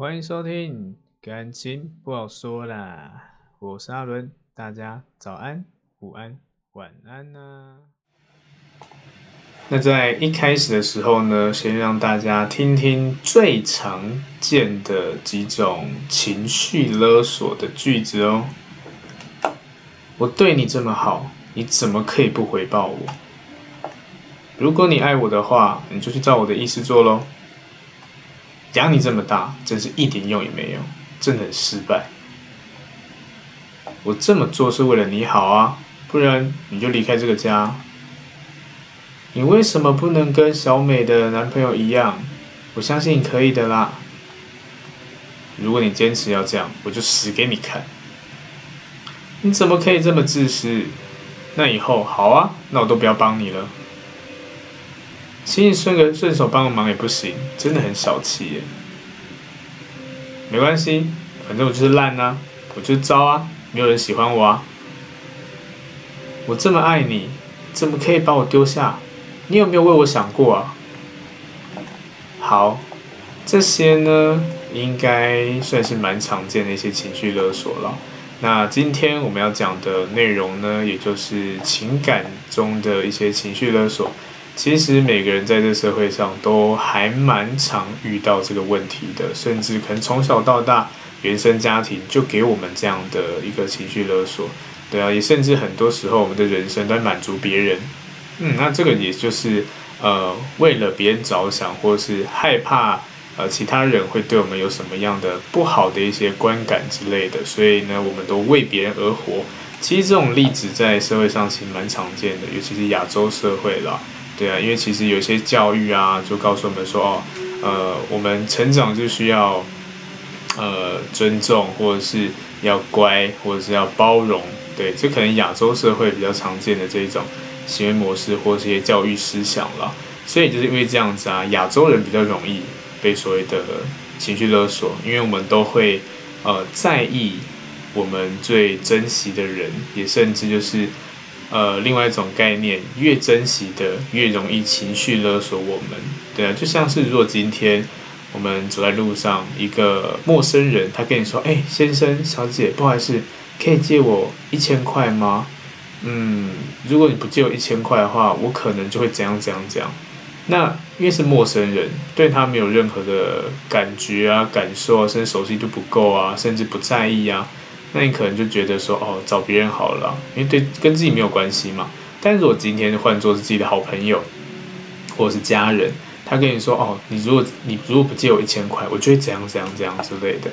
欢迎收听，感情不好说啦，我是阿伦，大家早安、午安、晚安呐。那在一开始的时候呢，先让大家听听最常见的几种情绪勒索的句子哦。我对你这么好，你怎么可以不回报我？如果你爱我的话，你就去照我的意思做喽。养你这么大，真是一点用也没有，真的很失败。我这么做是为了你好啊，不然你就离开这个家。你为什么不能跟小美的男朋友一样？我相信你可以的啦。如果你坚持要这样，我就死给你看。你怎么可以这么自私？那以后好啊，那我都不要帮你了。请你顺个顺手帮个忙也不行，真的很小气耶。没关系，反正我就是烂啊，我就是糟啊，没有人喜欢我啊。我这么爱你，怎么可以把我丢下？你有没有为我想过啊？好，这些呢，应该算是蛮常见的一些情绪勒索了。那今天我们要讲的内容呢，也就是情感中的一些情绪勒索。其实每个人在这社会上都还蛮常遇到这个问题的，甚至可能从小到大原生家庭就给我们这样的一个情绪勒索，对啊，也甚至很多时候我们的人生都在满足别人，嗯，那这个也就是呃为了别人着想，或是害怕呃其他人会对我们有什么样的不好的一些观感之类的，所以呢，我们都为别人而活。其实这种例子在社会上其实蛮常见的，尤其是亚洲社会啦。对啊，因为其实有些教育啊，就告诉我们说，哦，呃，我们成长就需要，呃，尊重，或者是要乖，或者是要包容。对，这可能亚洲社会比较常见的这种行为模式，或是一些教育思想了。所以就是因为这样子啊，亚洲人比较容易被所谓的情绪勒索，因为我们都会呃在意我们最珍惜的人，也甚至就是。呃，另外一种概念，越珍惜的越容易情绪勒索我们，对啊，就像是如果今天我们走在路上，一个陌生人他跟你说：“哎，先生、小姐，不好意思，可以借我一千块吗？”嗯，如果你不借我一千块的话，我可能就会怎样怎样怎样。那因为是陌生人，对他没有任何的感觉啊、感受啊，甚至熟悉度不够啊，甚至不在意啊。那你可能就觉得说，哦，找别人好了，因为对跟自己没有关系嘛。但是如果今天换做是自己的好朋友，或者是家人，他跟你说，哦，你如果你如果不借我一千块，我就会怎样怎样怎样之类的，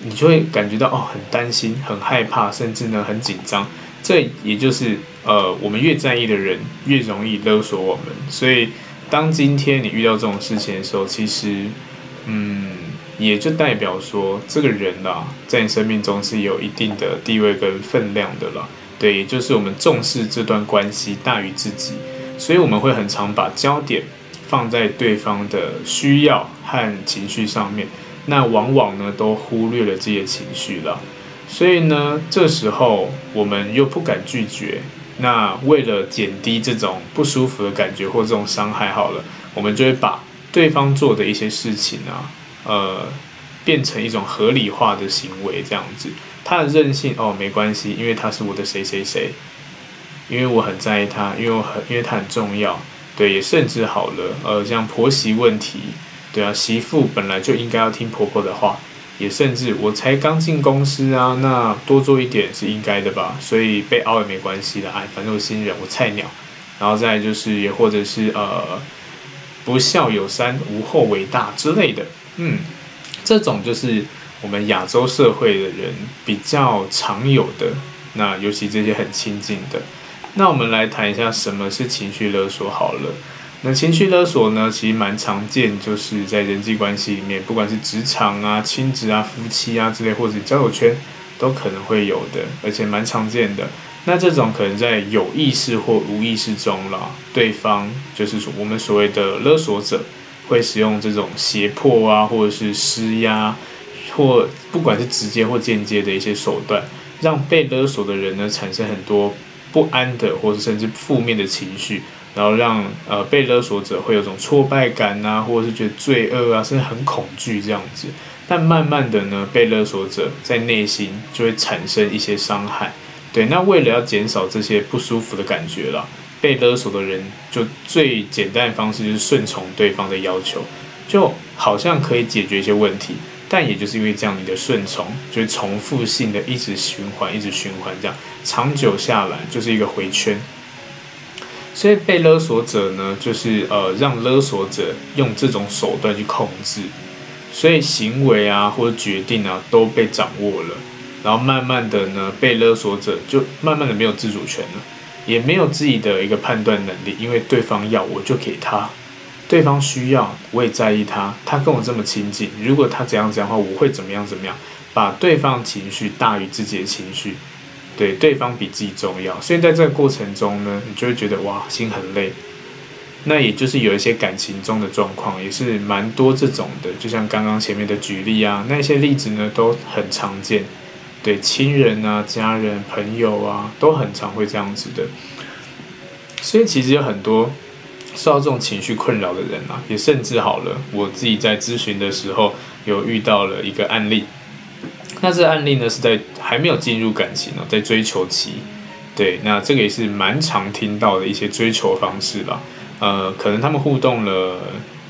你就会感觉到哦，很担心、很害怕，甚至呢很紧张。这也就是呃，我们越在意的人越容易勒索我们。所以当今天你遇到这种事情的时候，其实，嗯。也就代表说，这个人啦，在你生命中是有一定的地位跟分量的了。对，也就是我们重视这段关系大于自己，所以我们会很常把焦点放在对方的需要和情绪上面，那往往呢都忽略了这些情绪了。所以呢，这时候我们又不敢拒绝，那为了减低这种不舒服的感觉或这种伤害，好了，我们就会把对方做的一些事情啊。呃，变成一种合理化的行为，这样子，他的任性哦，没关系，因为他是我的谁谁谁，因为我很在意他，因为我很，因为他很重要，对，也甚至好了，呃，像婆媳问题，对啊，媳妇本来就应该要听婆婆的话，也甚至我才刚进公司啊，那多做一点是应该的吧，所以被凹也没关系的，哎，反正我新人，我菜鸟，然后再就是也或者是呃，不孝有三，无后为大之类的。嗯，这种就是我们亚洲社会的人比较常有的，那尤其这些很亲近的。那我们来谈一下什么是情绪勒索好了。那情绪勒索呢，其实蛮常见，就是在人际关系里面，不管是职场啊、亲子啊、夫妻啊之类，或者交友圈，都可能会有的，而且蛮常见的。那这种可能在有意识或无意识中啦，对方就是说我们所谓的勒索者。会使用这种胁迫啊，或者是施压，或不管是直接或间接的一些手段，让被勒索的人呢产生很多不安的，或者甚至负面的情绪，然后让呃被勒索者会有种挫败感啊，或者是觉得罪恶啊，甚至很恐惧这样子。但慢慢的呢，被勒索者在内心就会产生一些伤害。对，那为了要减少这些不舒服的感觉了，被勒索的人就最简单的方式就是顺从对方的要求，就好像可以解决一些问题。但也就是因为这样，你的顺从就是重复性的一直循环，一直循环，这样长久下来就是一个回圈。所以被勒索者呢，就是呃让勒索者用这种手段去控制，所以行为啊或者决定啊都被掌握了，然后慢慢的呢，被勒索者就慢慢的没有自主权了，也没有自己的一个判断能力，因为对方要我就给他。对方需要，我也在意他。他跟我这么亲近，如果他怎样怎样的话，我会怎么样怎么样？把对方情绪大于自己的情绪，对，对方比自己重要。所以在这个过程中呢，你就会觉得哇，心很累。那也就是有一些感情中的状况，也是蛮多这种的。就像刚刚前面的举例啊，那些例子呢都很常见。对，亲人啊、家人、朋友啊，都很常会这样子的。所以其实有很多。受到这种情绪困扰的人啊，也甚至好了。我自己在咨询的时候，有遇到了一个案例。那这个案例呢，是在还没有进入感情呢，在追求期。对，那这个也是蛮常听到的一些追求方式吧。呃，可能他们互动了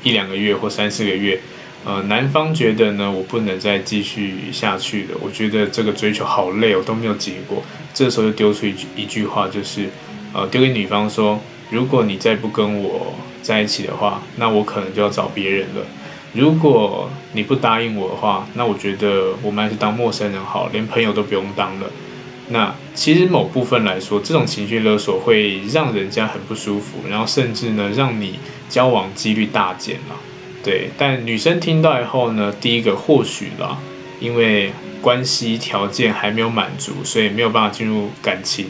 一两个月或三四个月，呃，男方觉得呢，我不能再继续下去了。我觉得这个追求好累哦，都没有结果。这时候就丢出一句一句话，就是呃，丢给女方说。如果你再不跟我在一起的话，那我可能就要找别人了。如果你不答应我的话，那我觉得我们还是当陌生人好，连朋友都不用当了。那其实某部分来说，这种情绪勒索会让人家很不舒服，然后甚至呢，让你交往几率大减了。对，但女生听到以后呢，第一个或许啦，因为关系条件还没有满足，所以没有办法进入感情。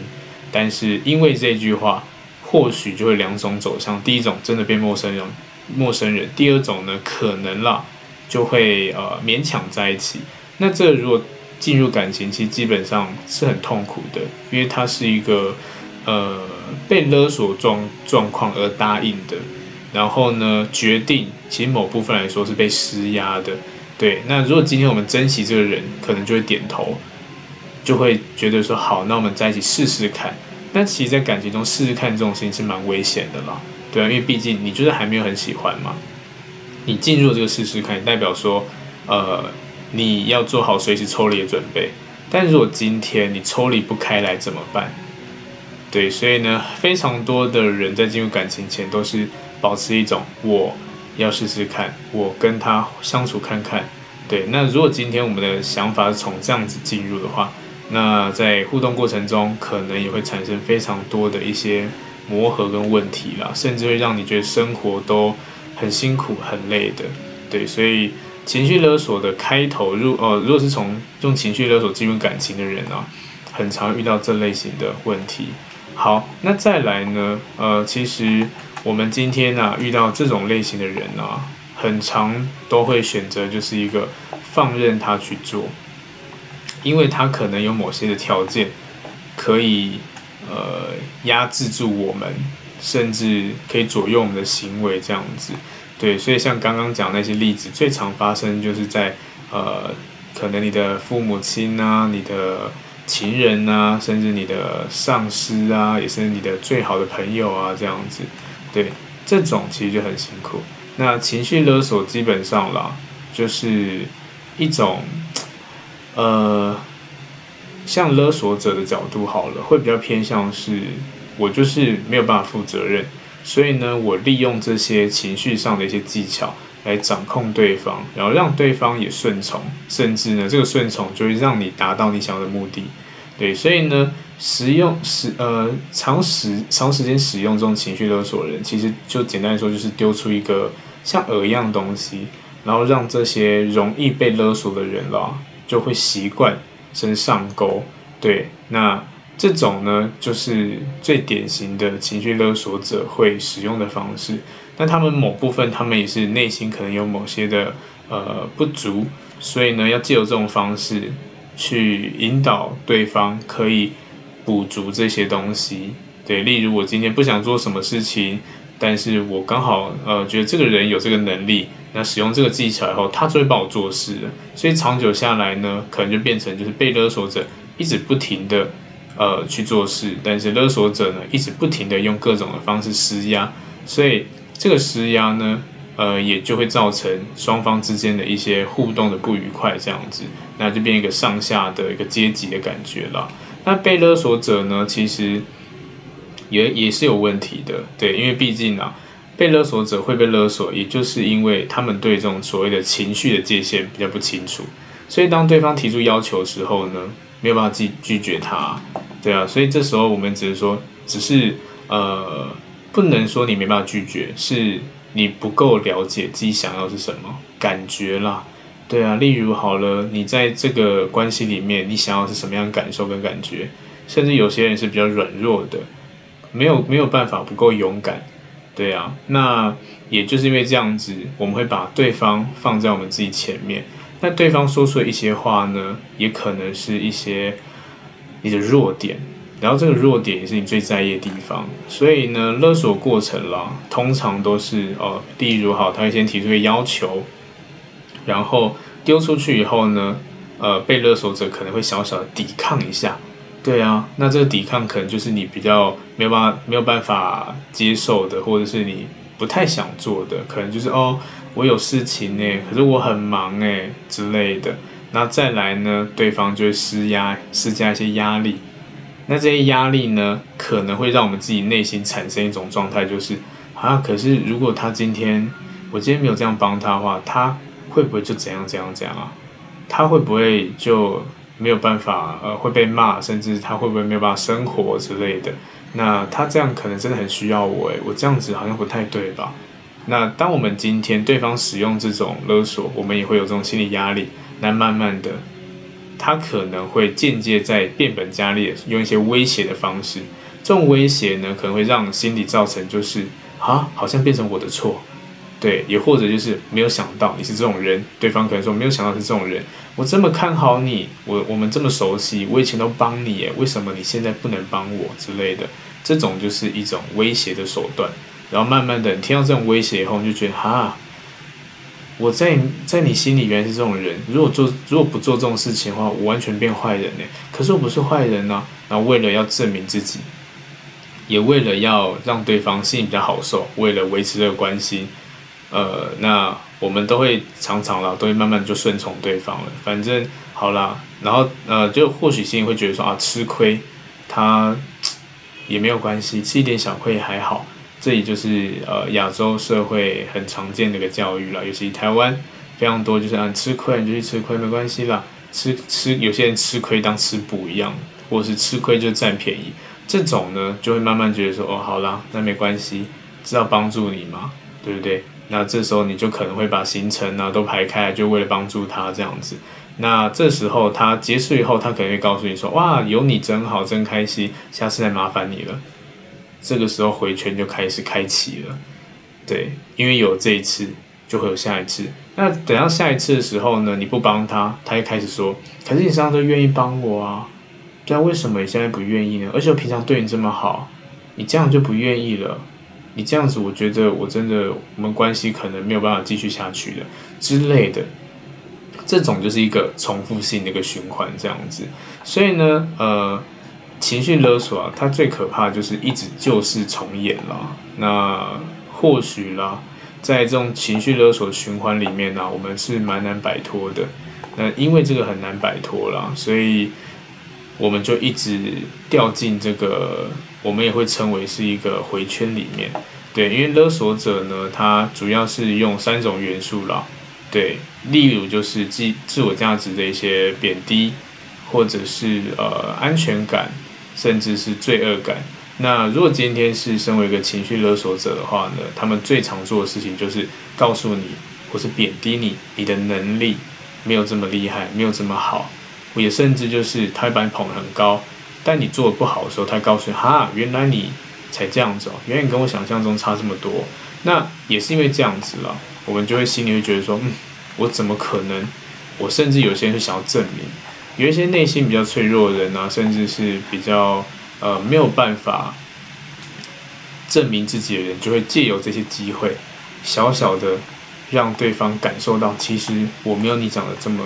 但是因为这句话。或许就会两种走向，第一种真的变陌生人，陌生人；第二种呢，可能啦，就会呃勉强在一起。那这如果进入感情，其实基本上是很痛苦的，因为它是一个呃被勒索状状况而答应的，然后呢决定，其实某部分来说是被施压的。对，那如果今天我们珍惜这个人，可能就会点头，就会觉得说好，那我们在一起试试看。但其实，在感情中试试看这种事情是蛮危险的啦，对啊，因为毕竟你就是还没有很喜欢嘛，你进入这个试试看，代表说，呃，你要做好随时抽离的准备。但如果今天你抽离不开来怎么办？对，所以呢，非常多的人在进入感情前都是保持一种我要试试看，我跟他相处看看。对，那如果今天我们的想法是从这样子进入的话。那在互动过程中，可能也会产生非常多的一些磨合跟问题啦，甚至会让你觉得生活都很辛苦、很累的。对，所以情绪勒索的开头，如呃，如果是从用情绪勒索进入感情的人啊，很常遇到这类型的问题。好，那再来呢？呃，其实我们今天呢、啊、遇到这种类型的人啊，很常都会选择就是一个放任他去做。因为他可能有某些的条件，可以呃压制住我们，甚至可以左右我们的行为这样子，对，所以像刚刚讲那些例子，最常发生就是在呃可能你的父母亲啊、你的情人啊，甚至你的上司啊，也是你的最好的朋友啊这样子，对，这种其实就很辛苦。那情绪勒索基本上啦，就是一种。呃，像勒索者的角度好了，会比较偏向是，我就是没有办法负责任，所以呢，我利用这些情绪上的一些技巧来掌控对方，然后让对方也顺从，甚至呢，这个顺从就会让你达到你想要的目的。对，所以呢，使用使呃长时长时间使用这种情绪勒索的人，其实就简单来说，就是丢出一个像饵一样东西，然后让这些容易被勒索的人啦。就会习惯先上钩，对，那这种呢，就是最典型的情绪勒索者会使用的方式。那他们某部分，他们也是内心可能有某些的呃不足，所以呢，要借由这种方式去引导对方，可以补足这些东西。对，例如我今天不想做什么事情，但是我刚好呃觉得这个人有这个能力，那使用这个技巧以后，他就会帮我做事。所以长久下来呢，可能就变成就是被勒索者一直不停的呃去做事，但是勒索者呢一直不停的用各种的方式施压，所以这个施压呢，呃也就会造成双方之间的一些互动的不愉快，这样子，那就变一个上下的一个阶级的感觉了。那被勒索者呢，其实也也是有问题的，对，因为毕竟啊。被勒索者会被勒索，也就是因为他们对这种所谓的情绪的界限比较不清楚，所以当对方提出要求的时候呢，没有办法拒拒绝他，对啊，所以这时候我们只是说，只是呃，不能说你没办法拒绝，是你不够了解自己想要是什么感觉啦，对啊，例如好了，你在这个关系里面，你想要是什么样的感受跟感觉，甚至有些人是比较软弱的，没有没有办法，不够勇敢。对啊，那也就是因为这样子，我们会把对方放在我们自己前面。那对方说出的一些话呢，也可能是一些你的弱点，然后这个弱点也是你最在意的地方。所以呢，勒索过程啦，通常都是哦，例如好，他会先提出一个要求，然后丢出去以后呢，呃，被勒索者可能会小小的抵抗一下。对啊，那这个抵抗可能就是你比较没有办法没有办法接受的，或者是你不太想做的，可能就是哦，我有事情呢，可是我很忙哎之类的。那再来呢，对方就会施压，施加一些压力。那这些压力呢，可能会让我们自己内心产生一种状态，就是啊，可是如果他今天我今天没有这样帮他的话，他会不会就怎样怎样怎样啊？他会不会就？没有办法，呃，会被骂，甚至他会不会没有办法生活之类的？那他这样可能真的很需要我，诶，我这样子好像不太对吧？那当我们今天对方使用这种勒索，我们也会有这种心理压力。那慢慢的，他可能会间接在变本加厉，用一些威胁的方式。这种威胁呢，可能会让心理造成就是啊，好像变成我的错。对，也或者就是没有想到你是这种人，对方可能说没有想到是这种人，我这么看好你，我我们这么熟悉，我以前都帮你耶，为什么你现在不能帮我之类的？这种就是一种威胁的手段。然后慢慢的，你听到这种威胁以后，你就觉得哈，我在在你心里原来是这种人。如果做如果不做这种事情的话，我完全变坏人呢。可是我不是坏人呢。然后为了要证明自己，也为了要让对方心里比较好受，为了维持这个关系。呃，那我们都会常常啦，都会慢慢就顺从对方了。反正好啦，然后呃，就或许心里会觉得说啊，吃亏，他也没有关系，吃一点小亏也还好。这里就是呃亚洲社会很常见的一个教育了，尤其台湾非常多，就是啊吃亏你就去吃亏没关系啦，吃吃有些人吃亏当吃补一样，或是吃亏就占便宜，这种呢就会慢慢觉得说哦，好啦，那没关系，知道帮助你嘛，对不对？那这时候你就可能会把行程呢都排开，就为了帮助他这样子。那这时候他结束以后，他可能会告诉你说：“哇，有你真好，真开心，下次再麻烦你了。”这个时候回圈就开始开启了。对，因为有这一次，就会有下一次。那等到下一次的时候呢，你不帮他，他又开始说：“可是你上次愿意帮我啊，对啊，为什么你现在不愿意呢？而且我平常对你这么好，你这样就不愿意了。”你这样子，我觉得我真的，我们关系可能没有办法继续下去了之类的，这种就是一个重复性的一个循环，这样子。所以呢，呃，情绪勒索啊，它最可怕就是一直旧事重演了。那或许啦，在这种情绪勒索循环里面呢，我们是蛮难摆脱的。那因为这个很难摆脱啦，所以我们就一直掉进这个。我们也会称为是一个回圈里面，对，因为勒索者呢，他主要是用三种元素啦，对，例如就是自自我价值的一些贬低，或者是呃安全感，甚至是罪恶感。那如果今天是身为一个情绪勒索者的话呢，他们最常做的事情就是告诉你，或是贬低你，你的能力没有这么厉害，没有这么好，也甚至就是他会把你捧得很高。但你做的不好的时候，他告诉你哈，原来你才这样子哦，原来你跟我想象中差这么多。那也是因为这样子了，我们就会心里会觉得说，嗯，我怎么可能？我甚至有些人是想要证明，有一些内心比较脆弱的人啊，甚至是比较呃没有办法证明自己的人，就会借由这些机会，小小的让对方感受到，其实我没有你讲的这么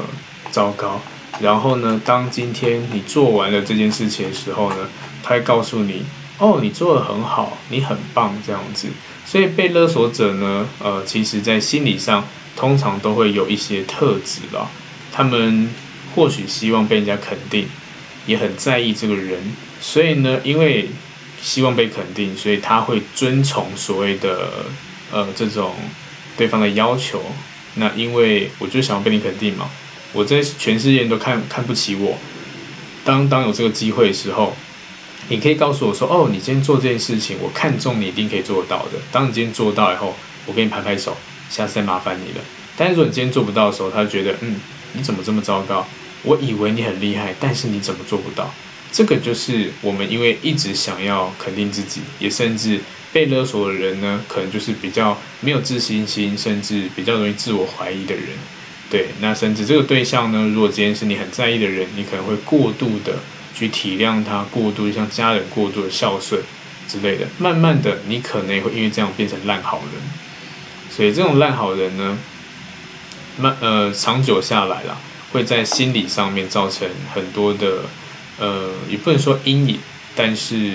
糟糕。然后呢，当今天你做完了这件事情的时候呢，他会告诉你，哦，你做的很好，你很棒，这样子。所以被勒索者呢，呃，其实在心理上通常都会有一些特质啦。他们或许希望被人家肯定，也很在意这个人。所以呢，因为希望被肯定，所以他会遵从所谓的呃这种对方的要求。那因为我就想要被你肯定嘛。我在全世界都看看不起我。当当有这个机会的时候，你可以告诉我说：“哦，你今天做这件事情，我看中你一定可以做到的。”当你今天做到以后，我给你拍拍手，下次再麻烦你了。但是如果你今天做不到的时候，他就觉得：“嗯，你怎么这么糟糕？我以为你很厉害，但是你怎么做不到？”这个就是我们因为一直想要肯定自己，也甚至被勒索的人呢，可能就是比较没有自信心，甚至比较容易自我怀疑的人。对，那甚至这个对象呢，如果今天是你很在意的人，你可能会过度的去体谅他，过度像家人过度的孝顺之类的，慢慢的你可能也会因为这样变成烂好人。所以这种烂好人呢，慢呃长久下来了，会在心理上面造成很多的呃也不能说阴影，但是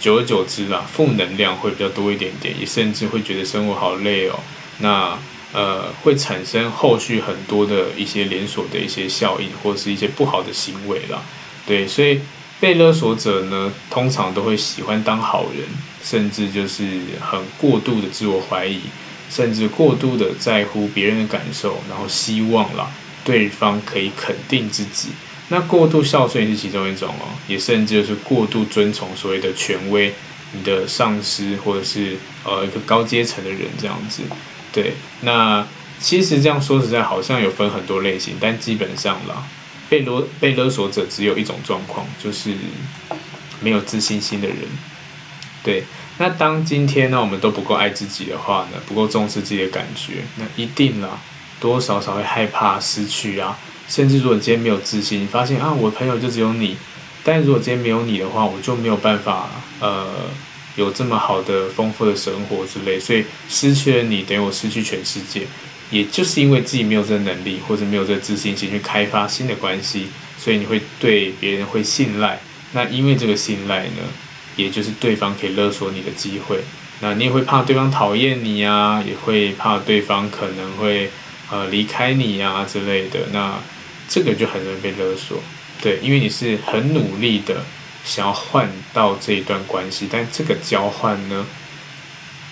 久而久之啦，负能量会比较多一点点，也甚至会觉得生活好累哦。那呃，会产生后续很多的一些连锁的一些效应，或是一些不好的行为啦。对，所以被勒索者呢，通常都会喜欢当好人，甚至就是很过度的自我怀疑，甚至过度的在乎别人的感受，然后希望啦对方可以肯定自己。那过度孝顺也是其中一种哦，也甚至就是过度遵从所谓的权威，你的上司或者是呃一个高阶层的人这样子。对，那其实这样说实在好像有分很多类型，但基本上啦，被勒被勒索者只有一种状况，就是没有自信心的人。对，那当今天呢，我们都不够爱自己的话呢，不够重视自己的感觉，那一定啦，多多少少会害怕失去啊。甚至如果你今天没有自信，你发现啊，我的朋友就只有你，但如果今天没有你的话，我就没有办法呃。有这么好的丰富的生活之类，所以失去了你，等于我失去全世界。也就是因为自己没有这个能力，或者没有这个自信心去开发新的关系，所以你会对别人会信赖。那因为这个信赖呢，也就是对方可以勒索你的机会。那你也会怕对方讨厌你啊，也会怕对方可能会呃离开你啊之类的。那这个就很容易被勒索，对，因为你是很努力的。想要换到这一段关系，但这个交换呢，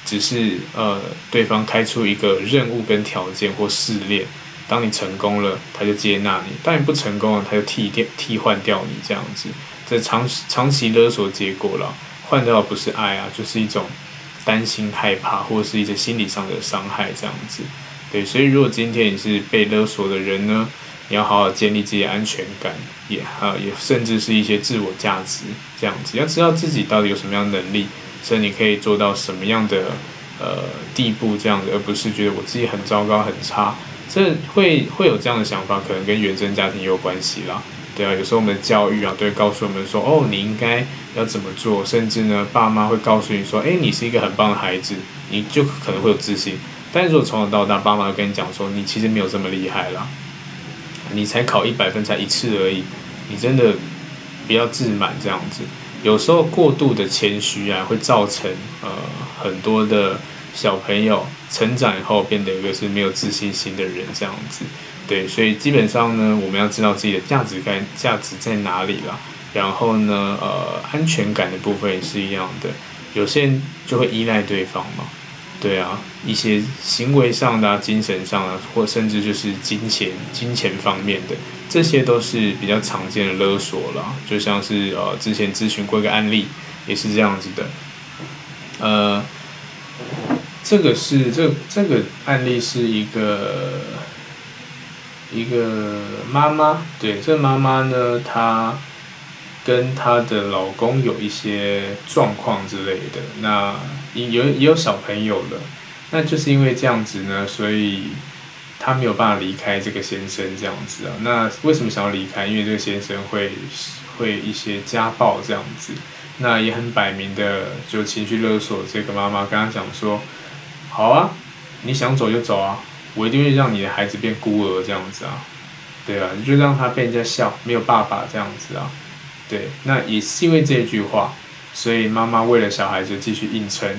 只是呃对方开出一个任务跟条件或试炼，当你成功了，他就接纳你；当你不成功了，他就替掉替换掉你这样子。这长长期勒索结果了，换到的不是爱啊，就是一种担心、害怕，或者是一些心理上的伤害这样子。对，所以如果今天你是被勒索的人呢，你要好好建立自己的安全感，也啊也甚至是一些自我价值这样子，要知道自己到底有什么样的能力，所以你可以做到什么样的呃地步这样子，而不是觉得我自己很糟糕很差，这会会有这样的想法，可能跟原生家庭也有关系啦。对啊，有时候我们的教育啊，都会告诉我们说，哦，你应该要怎么做，甚至呢，爸妈会告诉你说，诶，你是一个很棒的孩子，你就可能会有自信。但是如果从小到大，爸妈跟你讲说，你其实没有这么厉害啦。你才考一百分才一次而已，你真的不要自满这样子。有时候过度的谦虚啊，会造成呃很多的小朋友成长以后变得一个是没有自信心的人这样子。对，所以基本上呢，我们要知道自己的价值感价值在哪里啦。然后呢，呃，安全感的部分也是一样的。有些人就会依赖对方嘛。对啊，一些行为上的、精神上的、啊，或甚至就是金钱、金钱方面的，这些都是比较常见的勒索啦。就像是呃，之前咨询过一个案例，也是这样子的。呃，这个是这这个案例是一个一个妈妈，对，这妈妈呢，她跟她的老公有一些状况之类的，那。也有也有小朋友了，那就是因为这样子呢，所以他没有办法离开这个先生这样子啊。那为什么想要离开？因为这个先生会会一些家暴这样子，那也很摆明的就情绪勒索这个妈妈，跟他讲说：好啊，你想走就走啊，我一定会让你的孩子变孤儿这样子啊，对啊，你就让他被人家笑，没有爸爸这样子啊，对，那也是因为这句话，所以妈妈为了小孩就继续硬撑，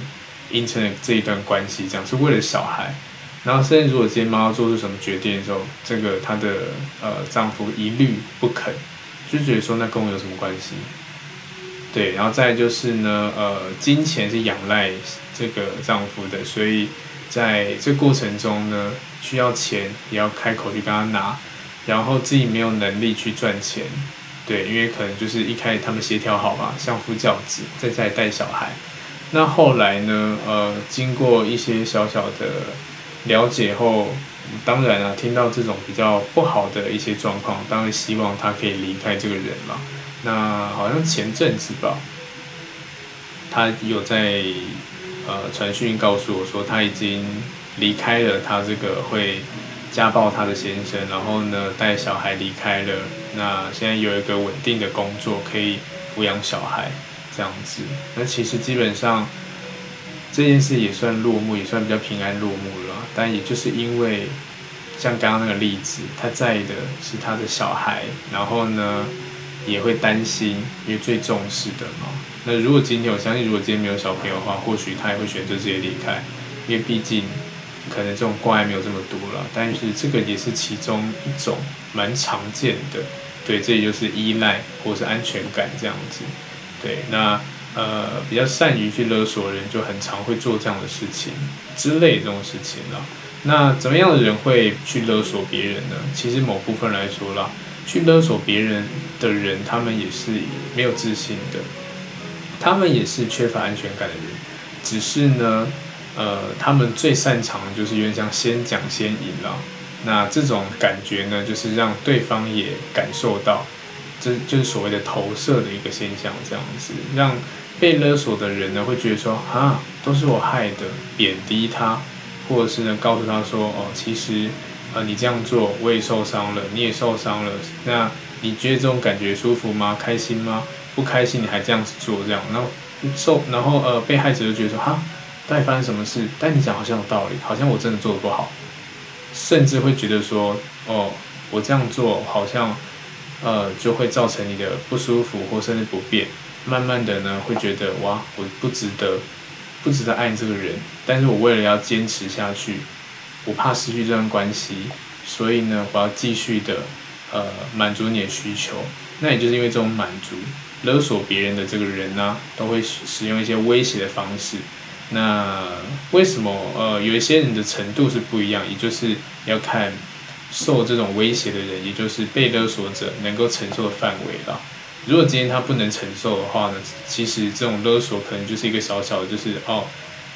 硬撑了这一段关系，这样是为了小孩。然后甚至如果今天妈妈做出什么决定的时候，这个她的呃丈夫一律不肯，就觉得说那跟我有什么关系？对，然后再就是呢，呃，金钱是仰赖这个丈夫的，所以在这过程中呢，需要钱也要开口去跟他拿，然后自己没有能力去赚钱，对，因为可能就是一开始他们协调好嘛，相夫教子，在家里带小孩，那后来呢，呃，经过一些小小的了解后，当然啊，听到这种比较不好的一些状况，当然希望他可以离开这个人嘛。那好像前阵子吧，他有在呃传讯告诉我说他已经离开了他这个会家暴他的先生，然后呢带小孩离开了，那现在有一个稳定的工作可以抚养小孩这样子。那其实基本上这件事也算落幕，也算比较平安落幕了。但也就是因为像刚刚那个例子，他在意的是他的小孩，然后呢，也会担心，因为最重视的嘛。那如果今天我相信，如果今天没有小朋友的话，或许他也会选择直接离开，因为毕竟可能这种关爱没有这么多了。但是这个也是其中一种蛮常见的，对，这也就是依赖或是安全感这样子。对，那呃比较善于去勒索的人，就很常会做这样的事情之类这种事情了。那怎么样的人会去勒索别人呢？其实某部分来说啦。去勒索别人的人，他们也是没有自信的，他们也是缺乏安全感的人。只是呢，呃，他们最擅长的就是有点像先讲先赢了。那这种感觉呢，就是让对方也感受到，这就是所谓的投射的一个现象，这样子让被勒索的人呢会觉得说啊，都是我害的，贬低他，或者是呢告诉他说哦，其实。呃，你这样做我也受伤了，你也受伤了。那你觉得这种感觉舒服吗？开心吗？不开心你还这样子做，这样，然后受，然后呃，被害者就觉得说哈，到底发生什么事？但你讲好像有道理，好像我真的做的不好，甚至会觉得说哦，我这样做好像呃就会造成你的不舒服或甚至不便。慢慢的呢，会觉得哇，我不值得，不值得爱你这个人。但是我为了要坚持下去。我怕失去这段关系，所以呢，我要继续的，呃，满足你的需求。那也就是因为这种满足、勒索别人的这个人呢、都会使用一些威胁的方式。那为什么呃，有一些人的程度是不一样？也就是要看受这种威胁的人，也就是被勒索者能够承受的范围了。如果今天他不能承受的话呢，其实这种勒索可能就是一个小小的，就是哦。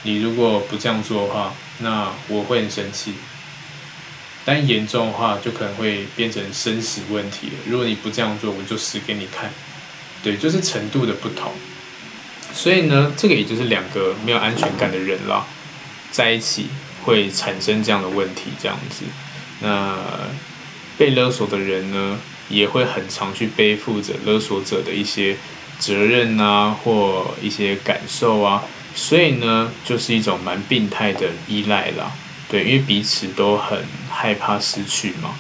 你如果不这样做的话，那我会很生气。但严重的话，就可能会变成生死问题了。如果你不这样做，我就死给你看。对，就是程度的不同。所以呢，这个也就是两个没有安全感的人啦，在一起会产生这样的问题，这样子。那被勒索的人呢，也会很常去背负着勒索者的一些责任啊，或一些感受啊。所以呢，就是一种蛮病态的依赖啦，对，因为彼此都很害怕失去嘛。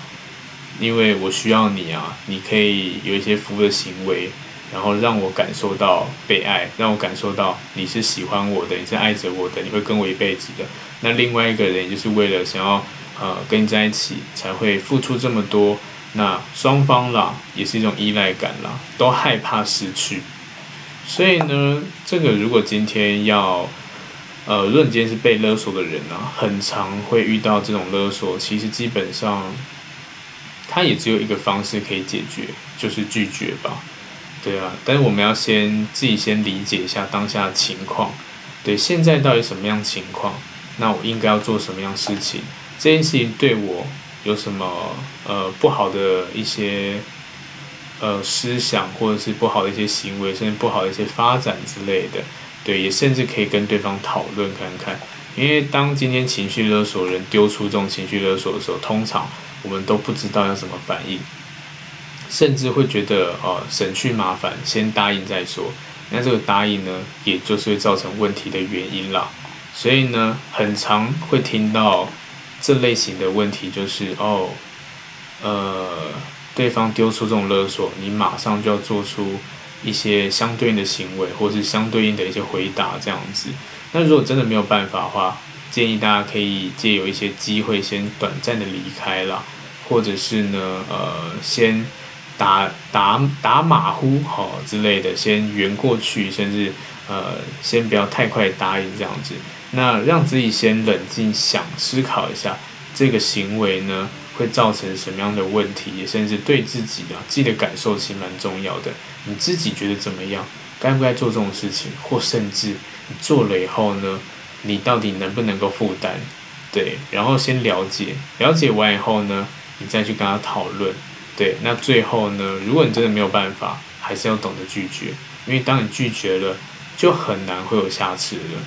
因为我需要你啊，你可以有一些服务的行为，然后让我感受到被爱，让我感受到你是喜欢我的，你是爱着我的，你会跟我一辈子的。那另外一个人就是为了想要呃跟你在一起，才会付出这么多。那双方啦，也是一种依赖感啦，都害怕失去。所以呢，这个如果今天要，呃，如果你今天是被勒索的人呢、啊，很常会遇到这种勒索。其实基本上，他也只有一个方式可以解决，就是拒绝吧。对啊，但是我们要先自己先理解一下当下的情况。对，现在到底什么样情况？那我应该要做什么样事情？这件事情对我有什么呃不好的一些？呃，思想或者是不好的一些行为，甚至不好的一些发展之类的，对，也甚至可以跟对方讨论看看。因为当今天情绪勒索人丢出这种情绪勒索的时候，通常我们都不知道要怎么反应，甚至会觉得哦，省去麻烦，先答应再说。那这个答应呢，也就是会造成问题的原因啦。所以呢，很常会听到这类型的问题就是哦，呃，对方丢出这种勒索，你马上就要做出一些相对应的行为，或是相对应的一些回答这样子。那如果真的没有办法的话，建议大家可以借由一些机会先短暂的离开啦，或者是呢，呃，先打打打马虎好、之类的，先圆过去，甚至呃，先不要太快答应这样子。那让自己先冷静想思考一下，这个行为呢会造成什么样的问题，甚至对自己的自己的感受其实蛮重要的。你自己觉得怎么样？该不该做这种事情？或甚至你做了以后呢？你到底能不能够负担？对，然后先了解，了解完以后呢，你再去跟他讨论。对，那最后呢，如果你真的没有办法，还是要懂得拒绝，因为当你拒绝了，就很难会有下次了。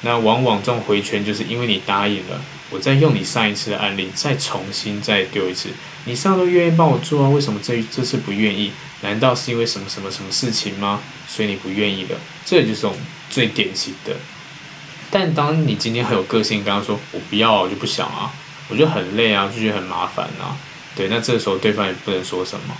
那往往这种回圈，就是因为你答应了，我再用你上一次的案例，再重新再丢一次。你上次愿意帮我做啊，为什么这这次不愿意？难道是因为什么什么什么事情吗？所以你不愿意了？这就是种最典型的。但当你今天很有个性，刚刚说我不要，我就不想啊，我觉得很累啊，就觉得很麻烦啊。对，那这时候对方也不能说什么，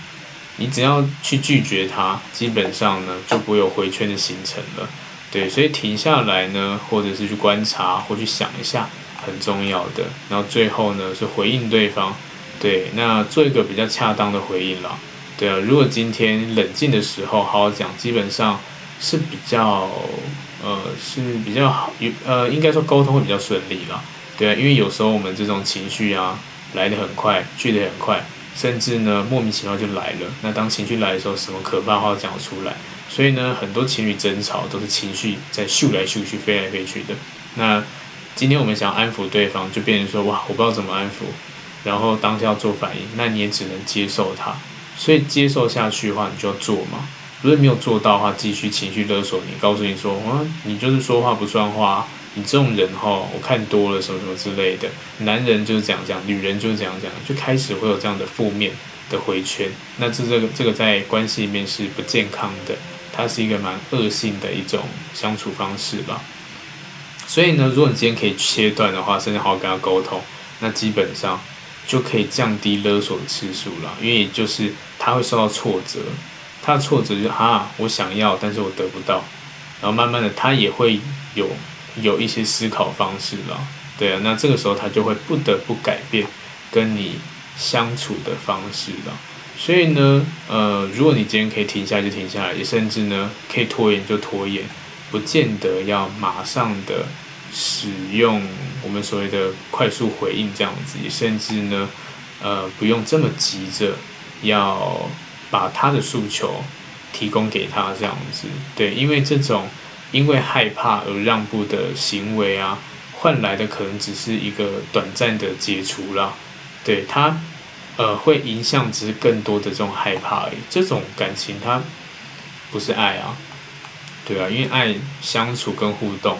你只要去拒绝他，基本上呢就不会有回圈的形成了。对，所以停下来呢，或者是去观察或去想一下，很重要的。然后最后呢是回应对方，对，那做一个比较恰当的回应了。对啊，如果今天冷静的时候好好讲，基本上是比较呃是比较好，呃应该说沟通会比较顺利了。对啊，因为有时候我们这种情绪啊来得很快，去得很快，甚至呢莫名其妙就来了。那当情绪来的时候，什么可怕的话讲出来？所以呢，很多情侣争吵都是情绪在咻来咻去、飞来飞去的。那今天我们想安抚对方，就变成说哇，我不知道怎么安抚，然后当下要做反应，那你也只能接受他。所以接受下去的话，你就要做嘛。如果没有做到的话，继续情绪勒索你，告诉你说啊，你就是说话不算话，你这种人哈，我看多了什么什么之类的。男人就是这样讲，女人就是这样讲，就开始会有这样的负面的回圈。那这这个这个在关系里面是不健康的。它是一个蛮恶性的一种相处方式吧，所以呢，如果你今天可以切断的话，甚至好好跟他沟通，那基本上就可以降低勒索的次数了。因为就是他会受到挫折，他的挫折就是啊，我想要，但是我得不到，然后慢慢的他也会有有一些思考方式了，对啊，那这个时候他就会不得不改变跟你相处的方式了。所以呢，呃，如果你今天可以停下来就停下来，也甚至呢可以拖延就拖延，不见得要马上的使用我们所谓的快速回应这样子，也甚至呢，呃，不用这么急着要把他的诉求提供给他这样子，对，因为这种因为害怕而让步的行为啊，换来的可能只是一个短暂的解除啦，对他。呃，会影响只是更多的这种害怕而已。这种感情它不是爱啊，对啊，因为爱相处跟互动，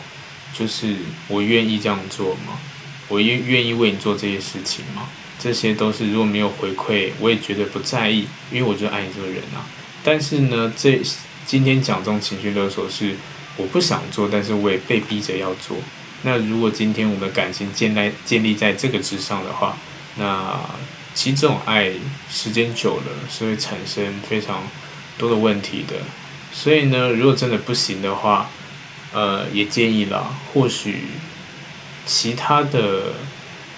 就是我愿意这样做吗？我愿愿意为你做这些事情吗？这些都是如果没有回馈，我也觉得不在意，因为我就爱你这个人啊。但是呢，这今天讲这种情绪勒索是我不想做，但是我也被逼着要做。那如果今天我们的感情建立建立在这个之上的话，那。其实这种爱时间久了是会产生非常多的问题的，所以呢，如果真的不行的话，呃，也建议啦，或许其他的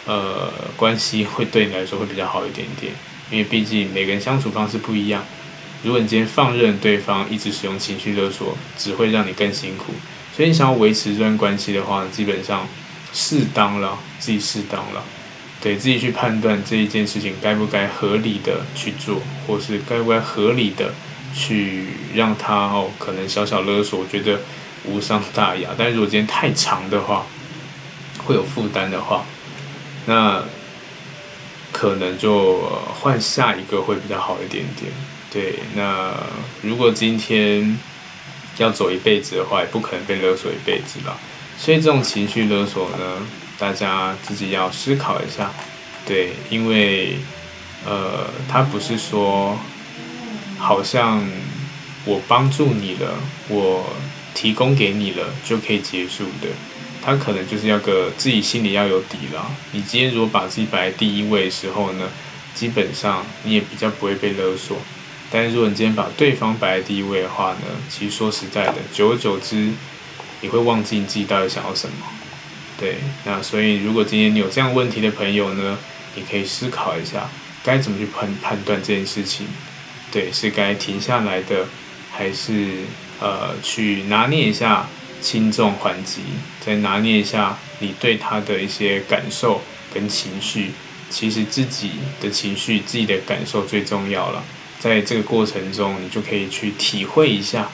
呃关系会对你来说会比较好一点点，因为毕竟每个人相处方式不一样。如果你今天放任对方一直使用情绪勒索，只会让你更辛苦。所以你想要维持这段关系的话，基本上适当了，自己适当了。对自己去判断这一件事情该不该合理的去做，或是该不该合理的去让他哦，可能小小勒索，我觉得无伤大雅。但是如果今天太长的话，会有负担的话，那可能就换下一个会比较好一点点。对，那如果今天要走一辈子的话，也不可能被勒索一辈子吧。所以这种情绪勒索呢，大家自己要思考一下，对，因为，呃，他不是说，好像我帮助你了，我提供给你了就可以结束的，他可能就是要个自己心里要有底了。你今天如果把自己摆在第一位的时候呢，基本上你也比较不会被勒索。但是如果你今天把对方摆在第一位的话呢，其实说实在的，久而久之，你会忘记你自己到底想要什么。对，那所以如果今天你有这样问题的朋友呢，你可以思考一下，该怎么去判判断这件事情。对，是该停下来的，还是呃去拿捏一下轻重缓急，再拿捏一下你对他的一些感受跟情绪。其实自己的情绪、自己的感受最重要了。在这个过程中，你就可以去体会一下。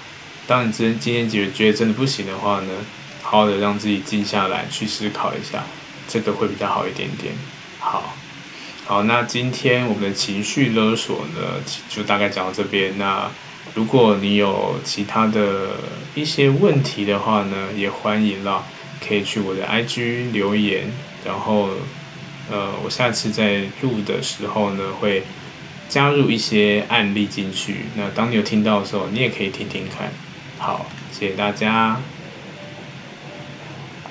当你真今天觉得觉得真的不行的话呢，好好的让自己静下来，去思考一下，这个会比较好一点点。好，好，那今天我们的情绪勒索呢，就大概讲到这边。那如果你有其他的一些问题的话呢，也欢迎啦，可以去我的 IG 留言，然后呃，我下次在录的时候呢会。加入一些案例进去，那当你有听到的时候，你也可以听听看。好，谢谢大家。